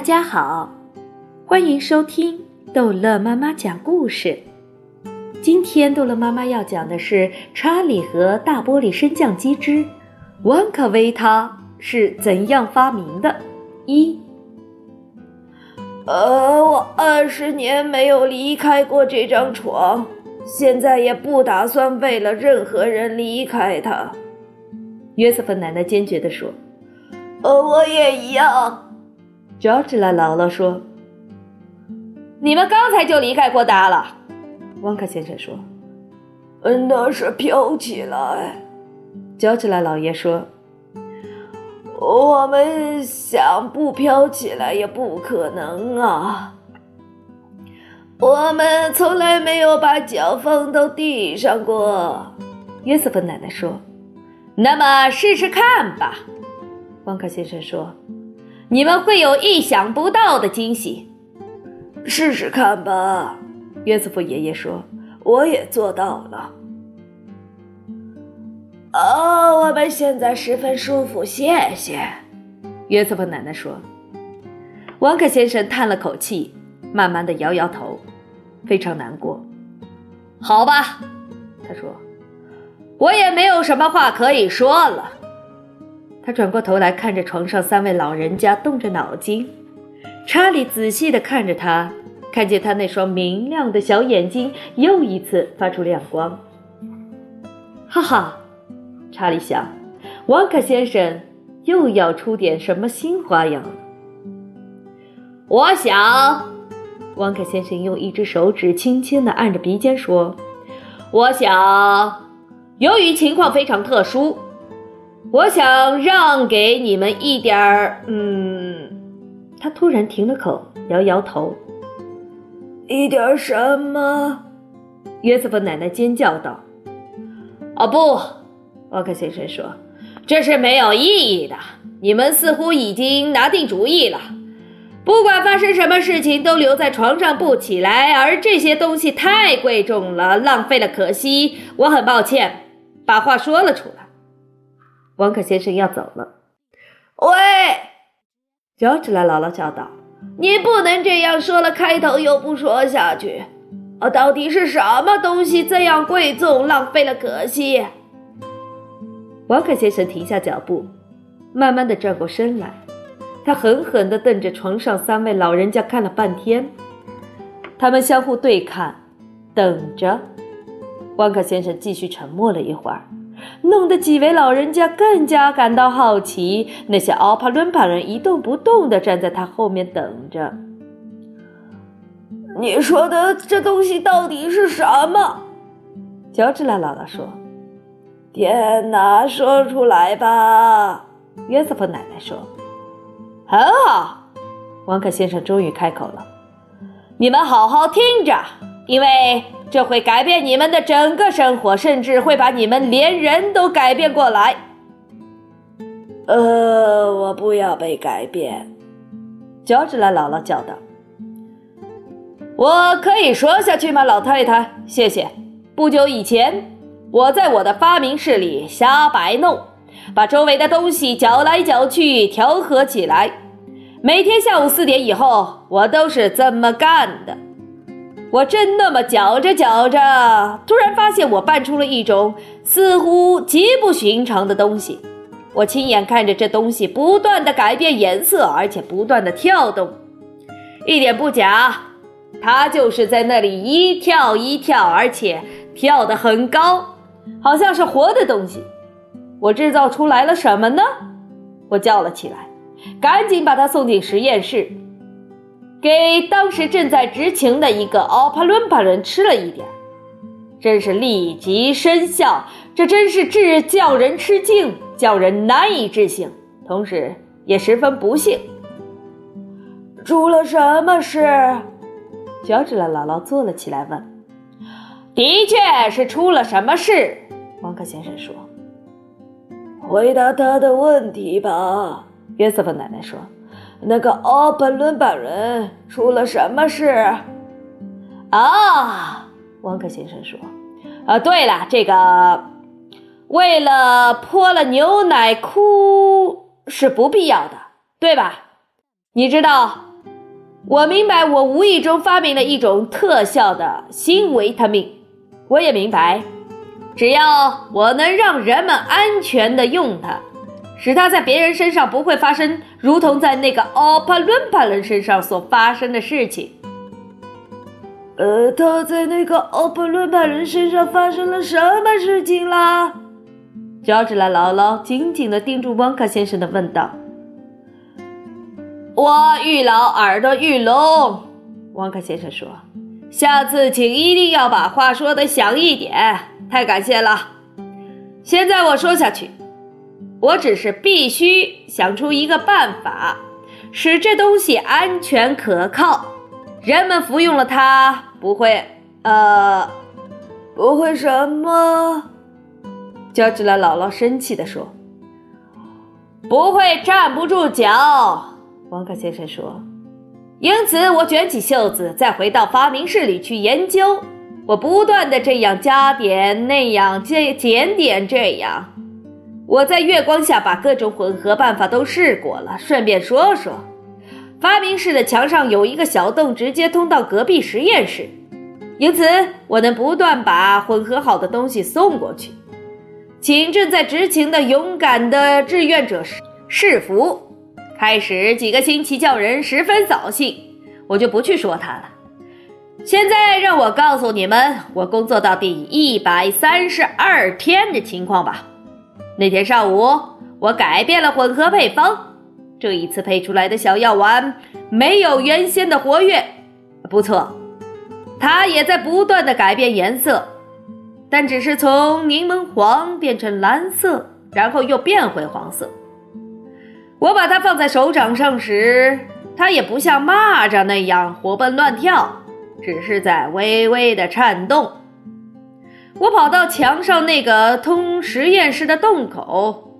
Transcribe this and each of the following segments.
大家好，欢迎收听逗乐妈妈讲故事。今天逗乐妈妈要讲的是《查理和大玻璃升降机之万卡维塔是怎样发明的》一。呃，我二十年没有离开过这张床，现在也不打算为了任何人离开它。约瑟芬奶奶坚决地说：“呃，我也一样。”乔治拉姥姥说：“你们刚才就离开过达了。”汪克先生说：“嗯，那是飘起来。”乔治拉老爷说：“我们想不飘起来也不可能啊！我们从来没有把脚放到地上过。”约瑟芬奶奶说：“那么试试看吧。”汪克先生说。你们会有意想不到的惊喜，试试看吧。约瑟夫爷爷说：“我也做到了。”哦，我们现在十分舒服，谢谢。约瑟夫奶奶说。王克先生叹了口气，慢慢的摇摇头，非常难过。好吧，他说：“我也没有什么话可以说了。”他转过头来看着床上三位老人家，动着脑筋。查理仔细地看着他，看见他那双明亮的小眼睛又一次发出亮光。哈哈，查理想，旺克先生又要出点什么新花样。我想，旺克先生用一只手指轻轻地按着鼻尖说：“我想，由于情况非常特殊。”我想让给你们一点儿，嗯，他突然停了口，摇摇头。一点什么？约瑟夫奶奶尖叫道：“哦不！”沃克先生说：“这是没有意义的。你们似乎已经拿定主意了，不管发生什么事情，都留在床上不起来。而这些东西太贵重了，浪费了，可惜。我很抱歉，把话说了出来。”王可先生要走了。喂，乔治拉姥姥叫道：“你不能这样说了，开头又不说下去。啊，到底是什么东西这样贵重，浪费了，可惜？”王可先生停下脚步，慢慢的转过身来，他狠狠地瞪着床上三位老人家看了半天，他们相互对看，等着。王可先生继续沉默了一会儿。弄得几位老人家更加感到好奇。那些奥帕伦巴人一动不动地站在他后面等着。你说的这东西到底是什么？乔治拉姥姥说：“天哪，说出来吧！”约瑟夫奶奶说：“很好。”王克先生终于开口了：“你们好好听着，因为……”这会改变你们的整个生活，甚至会把你们连人都改变过来。呃，我不要被改变。”乔治拉姥姥叫道。“我可以说下去吗，老太太？谢谢。不久以前，我在我的发明室里瞎摆弄，把周围的东西搅来搅去，调和起来。每天下午四点以后，我都是这么干的。”我正那么搅着搅着，突然发现我拌出了一种似乎极不寻常的东西。我亲眼看着这东西不断的改变颜色，而且不断的跳动，一点不假，它就是在那里一跳一跳，而且跳得很高，好像是活的东西。我制造出来了什么呢？我叫了起来，赶紧把它送进实验室。给当时正在执勤的一个奥帕伦巴人吃了一点，真是立即生效。这真是至叫人吃惊，叫人难以置信，同时也十分不幸。出了什么事？乔治的姥姥坐了起来问：“的确是出了什么事？”王克先生说：“回答他的问题吧。”约瑟夫奶奶说。那个奥本伦本人出了什么事？啊，汪克先生说：“啊，对了，这个为了泼了牛奶哭是不必要的，对吧？你知道我明白，我无意中发明了一种特效的新维他命。我也明白，只要我能让人们安全的用它，使它在别人身上不会发生如同在那个奥帕伦帕人身上所发生的事情。呃，他在那个奥帕伦帕人身上发生了什么事情啦？乔治拉姥姥紧紧地盯住旺卡先生的问道。我玉老耳朵玉聋，旺卡先生说：“下次请一定要把话说的响一点。”太感谢了。现在我说下去，我只是必须想出一个办法，使这东西安全可靠，人们服用了它不会……呃，不会什么？乔治拉姥姥生气地说：“不会站不住脚。”王克先生说：“因此，我卷起袖子，再回到发明室里去研究。我不断的这样加点，那样减减点，这样。我在月光下把各种混合办法都试过了。顺便说说，发明室的墙上有一个小洞，直接通到隔壁实验室，因此我能不断把混合好的东西送过去。请正在执勤的勇敢的志愿者试服。”开始几个星期叫人十分扫兴，我就不去说他了。现在让我告诉你们我工作到第一百三十二天的情况吧。那天上午，我改变了混合配方，这一次配出来的小药丸没有原先的活跃，不错，它也在不断的改变颜色，但只是从柠檬黄变成蓝色，然后又变回黄色。我把它放在手掌上时，它也不像蚂蚱那样活蹦乱跳，只是在微微的颤动。我跑到墙上那个通实验室的洞口，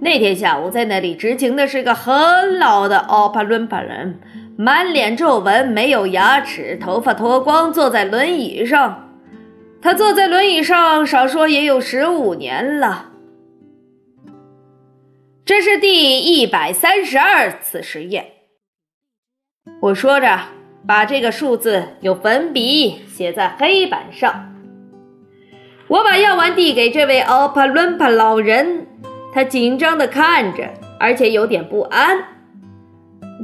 那天下午在那里执勤的是个很老的奥帕伦帕人，满脸皱纹，没有牙齿，头发脱光，坐在轮椅上。他坐在轮椅上，少说也有十五年了。这是第一百三十二次实验。我说着，把这个数字用粉笔写在黑板上。我把药丸递给这位奥帕伦帕老人，他紧张的看着，而且有点不安。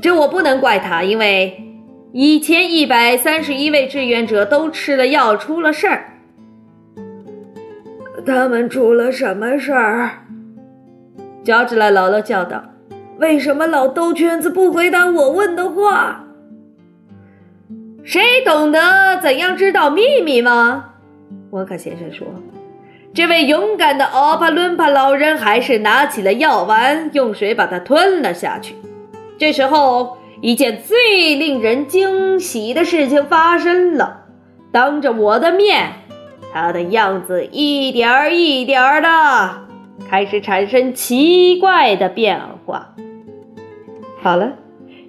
这我不能怪他，因为以前一百三十一位志愿者都吃了药，出了事儿。他们出了什么事儿？乔治拉姥姥叫道：“为什么老兜圈子不回答我问的话？谁懂得怎样知道秘密吗？”沃克先生说：“这位勇敢的奥帕伦帕老人还是拿起了药丸，用水把它吞了下去。这时候，一件最令人惊喜的事情发生了，当着我的面，他的样子一点儿一点儿的。”开始产生奇怪的变化。好了，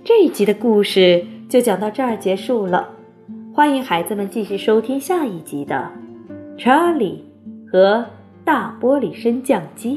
这一集的故事就讲到这儿结束了。欢迎孩子们继续收听下一集的《查理和大玻璃升降机》。